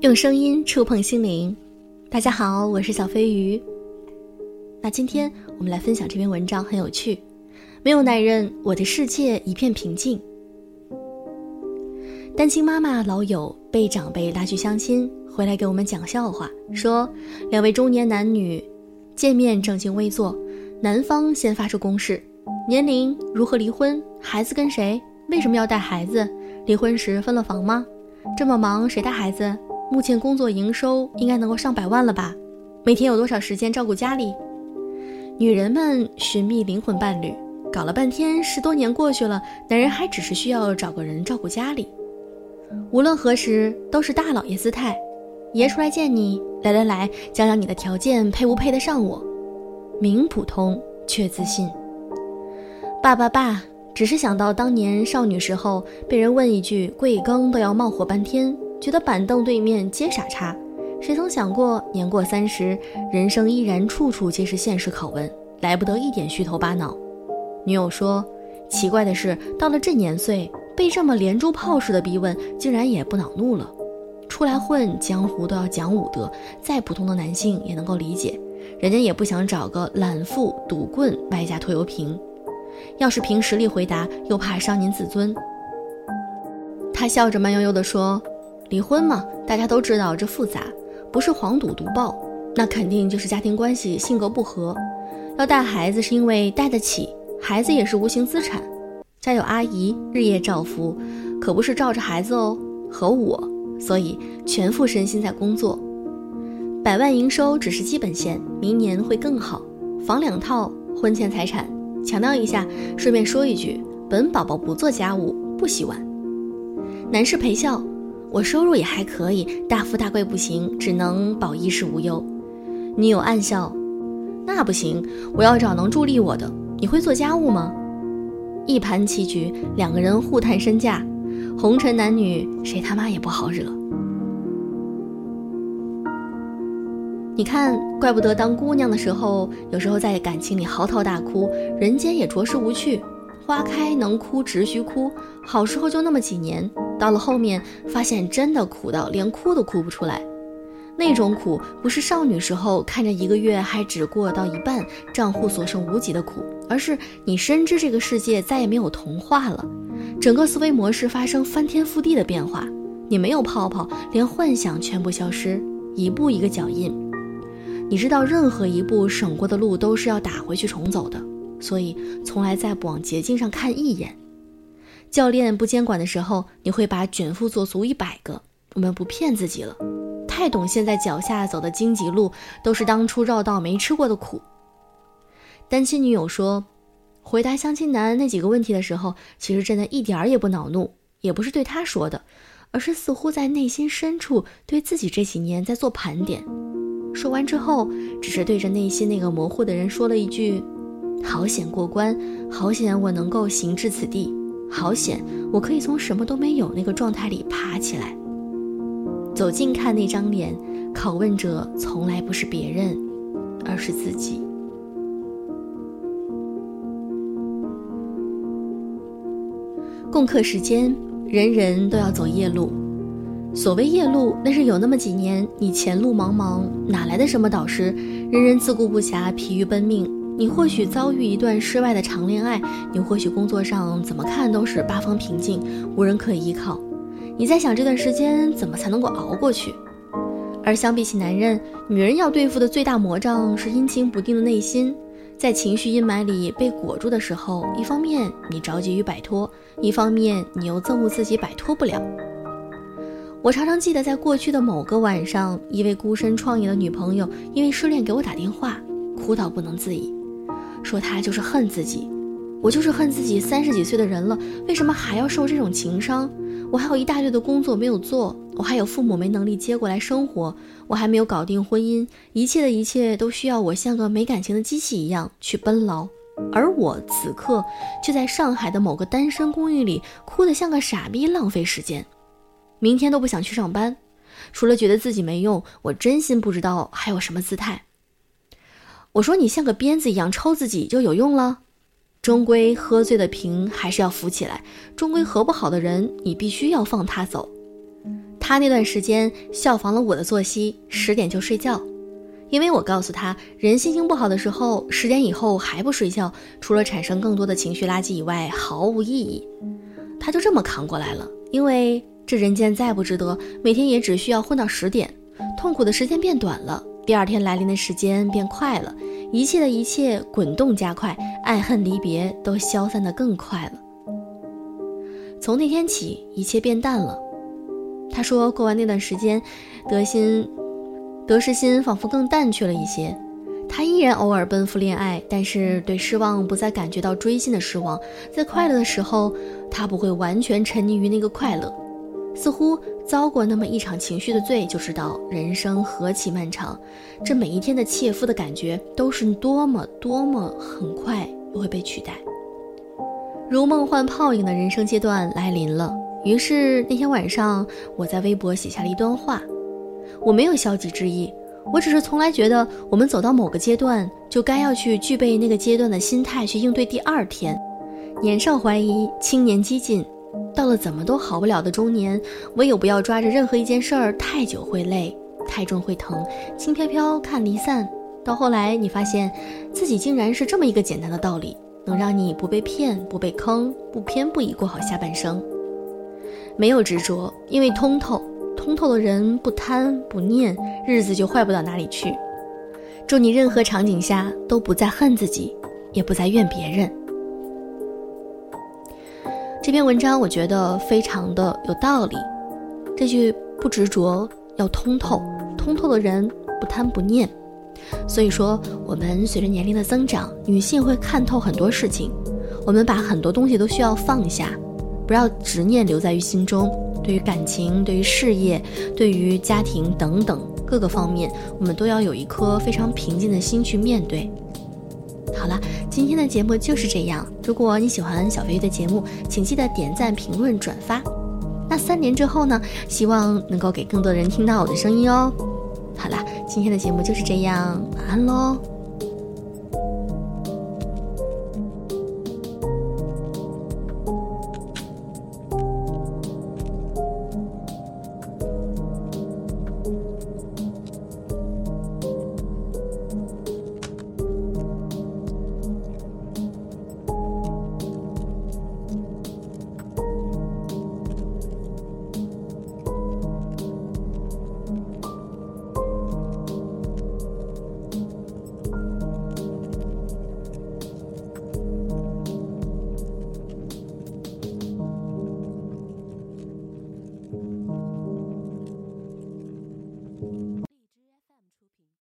用声音触碰心灵，大家好，我是小飞鱼。那今天我们来分享这篇文章，很有趣。没有男人，我的世界一片平静。单亲妈妈老友被长辈拉去相亲，回来给我们讲笑话，说两位中年男女见面正襟危坐，男方先发出攻势：年龄如何离婚？孩子跟谁？为什么要带孩子？离婚时分了房吗？这么忙，谁带孩子？目前工作营收应该能够上百万了吧？每天有多少时间照顾家里？女人们寻觅灵魂伴侣，搞了半天，十多年过去了，男人还只是需要找个人照顾家里。无论何时都是大老爷姿态，爷出来见你，来来来，讲讲你的条件配不配得上我？名普通却自信。爸爸爸，只是想到当年少女时候被人问一句贵庚都要冒火半天。觉得板凳对面皆傻叉，谁曾想过年过三十，人生依然处处皆是现实拷问，来不得一点虚头巴脑。女友说：“奇怪的是，到了这年岁，被这么连珠炮似的逼问，竟然也不恼怒了。出来混江湖都要讲武德，再普通的男性也能够理解，人家也不想找个懒富赌棍外加拖油瓶。要是凭实力回答，又怕伤您自尊。”他笑着慢悠悠地说。离婚嘛，大家都知道这复杂，不是黄赌毒爆，那肯定就是家庭关系性格不合。要带孩子是因为带得起，孩子也是无形资产。家有阿姨日夜照拂，可不是照着孩子哦，和我，所以全副身心在工作。百万营收只是基本线，明年会更好。房两套，婚前财产。强调一下，顺便说一句，本宝宝不做家务，不洗碗。男士陪笑。我收入也还可以，大富大贵不行，只能保衣食无忧。女友暗笑，那不行，我要找能助力我的。你会做家务吗？一盘棋局，两个人互探身价，红尘男女谁他妈也不好惹。你看，怪不得当姑娘的时候，有时候在感情里嚎啕大哭，人间也着实无趣。花开能哭，只需哭。好时候就那么几年，到了后面发现真的苦到连哭都哭不出来。那种苦不是少女时候看着一个月还只过到一半，账户所剩无几的苦，而是你深知这个世界再也没有童话了，整个思维模式发生翻天覆地的变化。你没有泡泡，连幻想全部消失，一步一个脚印。你知道，任何一步省过的路都是要打回去重走的。所以，从来再不往捷径上看一眼。教练不监管的时候，你会把卷腹做足一百个。我们不骗自己了，太懂现在脚下走的荆棘路，都是当初绕道没吃过的苦。单亲女友说，回答相亲男那几个问题的时候，其实真的一点儿也不恼怒，也不是对他说的，而是似乎在内心深处对自己这几年在做盘点。说完之后，只是对着内心那个模糊的人说了一句。好险过关，好险我能够行至此地，好险我可以从什么都没有那个状态里爬起来。走近看那张脸，拷问者从来不是别人，而是自己。共课时间，人人都要走夜路。所谓夜路，那是有那么几年，你前路茫茫，哪来的什么导师？人人自顾不暇，疲于奔命。你或许遭遇一段失败的长恋爱，你或许工作上怎么看都是八方平静，无人可以依靠。你在想这段时间怎么才能够熬过去？而相比起男人，女人要对付的最大魔障是阴晴不定的内心，在情绪阴霾里被裹住的时候，一方面你着急于摆脱，一方面你又憎恶自己摆脱不了。我常常记得，在过去的某个晚上，一位孤身创业的女朋友因为失恋给我打电话，哭到不能自已。说他就是恨自己，我就是恨自己三十几岁的人了，为什么还要受这种情伤？我还有一大堆的工作没有做，我还有父母没能力接过来生活，我还没有搞定婚姻，一切的一切都需要我像个没感情的机器一样去奔劳，而我此刻却在上海的某个单身公寓里哭得像个傻逼，浪费时间，明天都不想去上班，除了觉得自己没用，我真心不知道还有什么姿态。我说你像个鞭子一样抽自己就有用了，终归喝醉的瓶还是要扶起来，终归合不好的人你必须要放他走。他那段时间效仿了我的作息，十点就睡觉。因为我告诉他，人心情不好的时候，十点以后还不睡觉，除了产生更多的情绪垃圾以外，毫无意义。他就这么扛过来了。因为这人间再不值得，每天也只需要混到十点，痛苦的时间变短了，第二天来临的时间变快了，一切的一切滚动加快，爱恨离别都消散的更快了。从那天起，一切变淡了。他说，过完那段时间，德心。得失心仿佛更淡去了一些，他依然偶尔奔赴恋爱，但是对失望不再感觉到锥心的失望。在快乐的时候，他不会完全沉溺于那个快乐，似乎遭过那么一场情绪的罪，就知道人生何其漫长。这每一天的切肤的感觉，都是多么多么很快又会被取代，如梦幻泡影的人生阶段来临了。于是那天晚上，我在微博写下了一段话。我没有消极之意，我只是从来觉得，我们走到某个阶段，就该要去具备那个阶段的心态去应对第二天。年少怀疑，青年激进，到了怎么都好不了的中年，唯有不要抓着任何一件事儿太久会累，太重会疼，轻飘飘看离散。到后来，你发现自己竟然是这么一个简单的道理，能让你不被骗，不被坑，不偏不倚过好下半生。没有执着，因为通透。通透的人不贪不念，日子就坏不到哪里去。祝你任何场景下都不再恨自己，也不再怨别人。这篇文章我觉得非常的有道理。这句不执着，要通透，通透的人不贪不念。所以说，我们随着年龄的增长，女性会看透很多事情。我们把很多东西都需要放下，不要执念留在于心中。对于感情，对于事业，对于家庭等等各个方面，我们都要有一颗非常平静的心去面对。好了，今天的节目就是这样。如果你喜欢小飞鱼的节目，请记得点赞、评论、转发。那三年之后呢？希望能够给更多人听到我的声音哦。好了，今天的节目就是这样，晚安喽。